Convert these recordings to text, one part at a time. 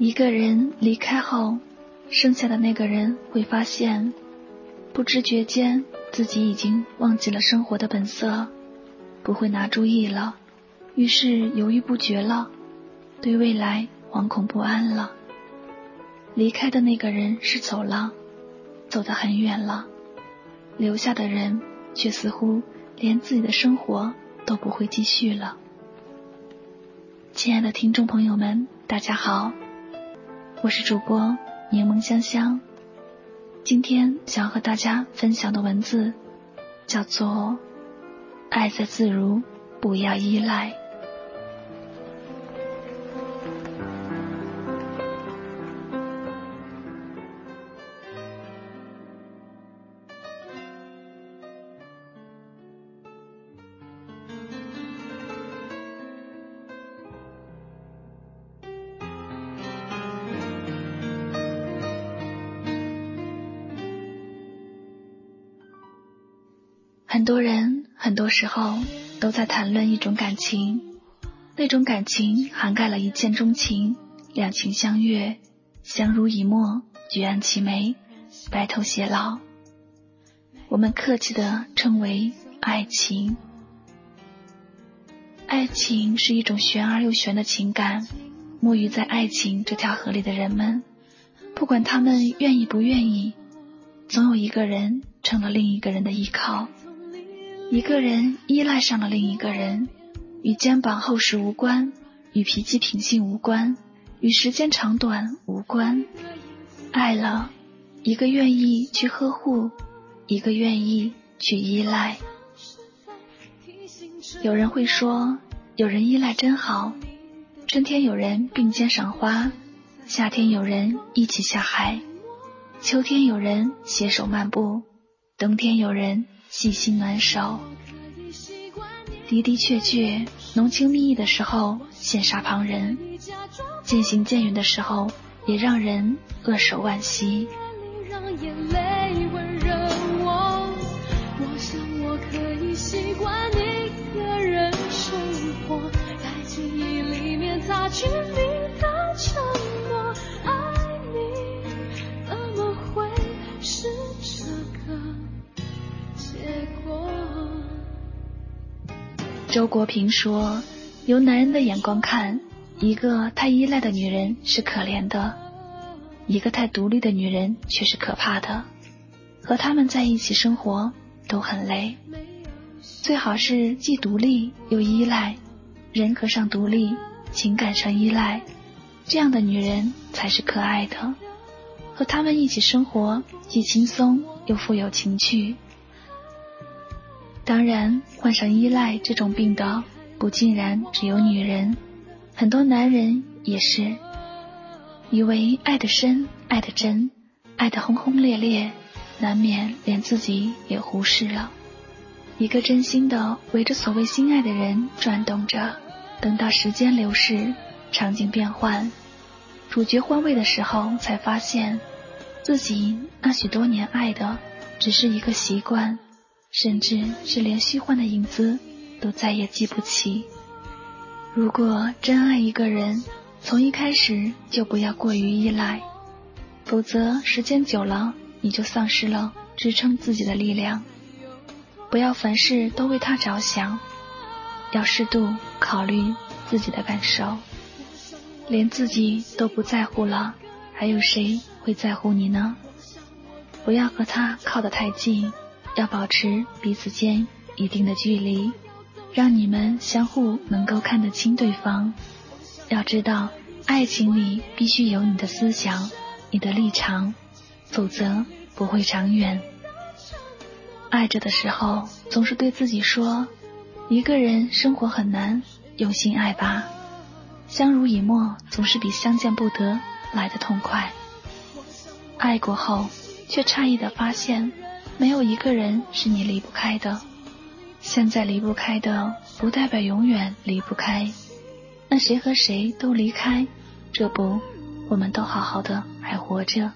一个人离开后，剩下的那个人会发现，不知觉间自己已经忘记了生活的本色，不会拿主意了，于是犹豫不决了，对未来惶恐不安了。离开的那个人是走了，走得很远了，留下的人却似乎连自己的生活都不会继续了。亲爱的听众朋友们，大家好。我是主播柠檬香香，今天想要和大家分享的文字叫做“爱在自如，不要依赖”。很多人很多时候都在谈论一种感情，那种感情涵盖了一见钟情、两情相悦、相濡以沫、举案齐眉、白头偕老。我们客气的称为爱情。爱情是一种玄而又玄的情感，沐浴在爱情这条河里的人们，不管他们愿意不愿意，总有一个人成了另一个人的依靠。一个人依赖上了另一个人，与肩膀厚实无关，与脾气品性无关，与时间长短无关。爱了，一个愿意去呵护，一个愿意去依赖。有人会说，有人依赖真好。春天有人并肩赏花，夏天有人一起下海，秋天有人携手漫步，冬天有人。细心暖手，的的确确，浓情蜜意的时候羡煞旁人，渐行渐远的时候也让人扼手惋惜。周国平说：“由男人的眼光看，一个太依赖的女人是可怜的，一个太独立的女人却是可怕的。和他们在一起生活都很累，最好是既独立又依赖，人格上独立，情感上依赖，这样的女人才是可爱的。和他们一起生活，既轻松又富有情趣。”当然，患上依赖这种病的不尽然只有女人，很多男人也是。以为爱得深、爱得真、爱得轰轰烈烈，难免连自己也忽视了。一个真心的围着所谓心爱的人转动着，等到时间流逝，场景变换，主角换位的时候，才发现自己那许多年爱的只是一个习惯。甚至是连虚幻的影子都再也记不起。如果真爱一个人，从一开始就不要过于依赖，否则时间久了，你就丧失了支撑自己的力量。不要凡事都为他着想，要适度考虑自己的感受。连自己都不在乎了，还有谁会在乎你呢？不要和他靠得太近。要保持彼此间一定的距离，让你们相互能够看得清对方。要知道，爱情里必须有你的思想、你的立场，否则不会长远。爱着的时候，总是对自己说：一个人生活很难，用心爱吧。相濡以沫总是比相见不得来的痛快。爱过后，却诧异的发现，没有一个人是你离不开的。现在离不开的，不代表永远离不开。那谁和谁都离开，这不，我们都好好的还活着。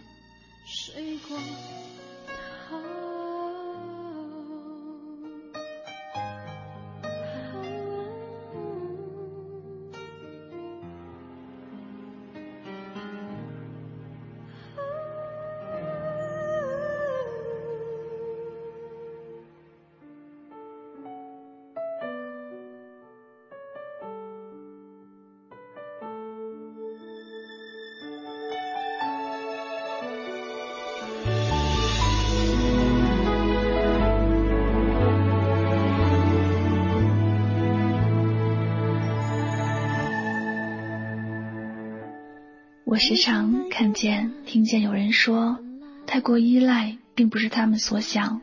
我时常看见、听见有人说，太过依赖并不是他们所想。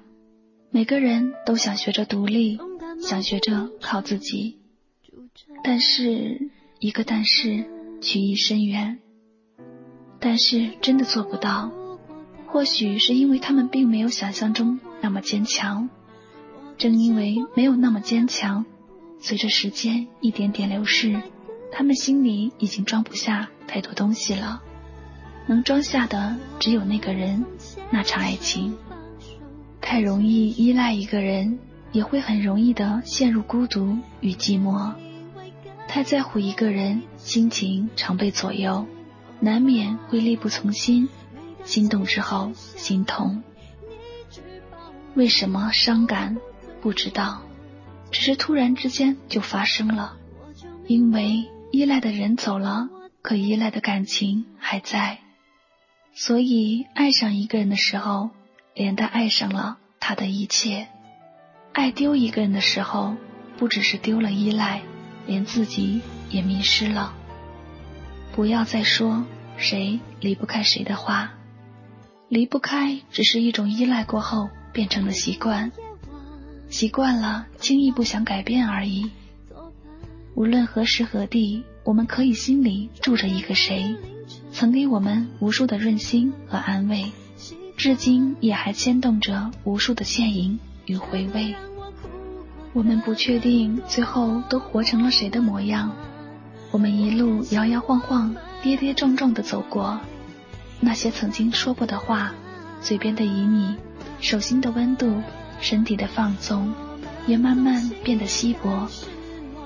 每个人都想学着独立，想学着靠自己，但是一个但是，曲意深远。但是真的做不到，或许是因为他们并没有想象中那么坚强。正因为没有那么坚强，随着时间一点点流逝。他们心里已经装不下太多东西了，能装下的只有那个人，那场爱情。太容易依赖一个人，也会很容易的陷入孤独与寂寞。太在乎一个人，心情常被左右，难免会力不从心。心动之后心痛，为什么伤感？不知道，只是突然之间就发生了，因为。依赖的人走了，可依赖的感情还在，所以爱上一个人的时候，连带爱上了他的一切；爱丢一个人的时候，不只是丢了依赖，连自己也迷失了。不要再说谁离不开谁的话，离不开只是一种依赖过后变成的习惯，习惯了轻易不想改变而已。无论何时何地，我们可以心里住着一个谁，曾给我们无数的润心和安慰，至今也还牵动着无数的倩影与回味。我们不确定最后都活成了谁的模样，我们一路摇摇晃晃、跌跌撞撞的走过，那些曾经说过的话，嘴边的旖旎，手心的温度，身体的放纵，也慢慢变得稀薄。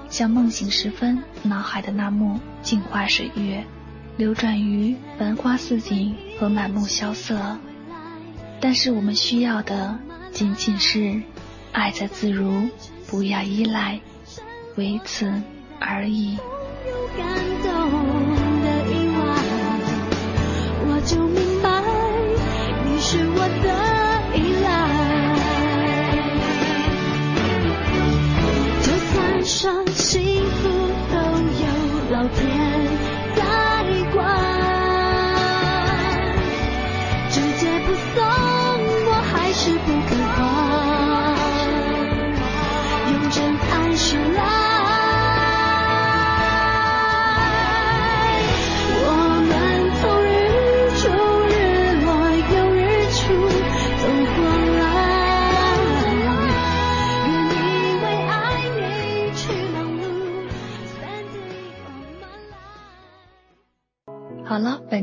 像梦醒时分，脑海的那幕镜花水月，流转于繁花似锦和满目萧瑟。但是我们需要的仅仅是爱在自如，不要依赖，唯此而已。幸福都有老天。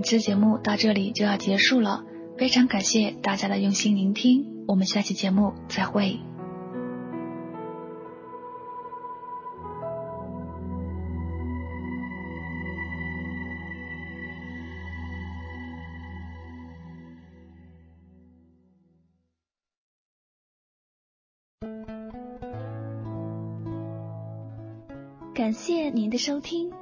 本期节目到这里就要结束了，非常感谢大家的用心聆听，我们下期节目再会。感谢您的收听。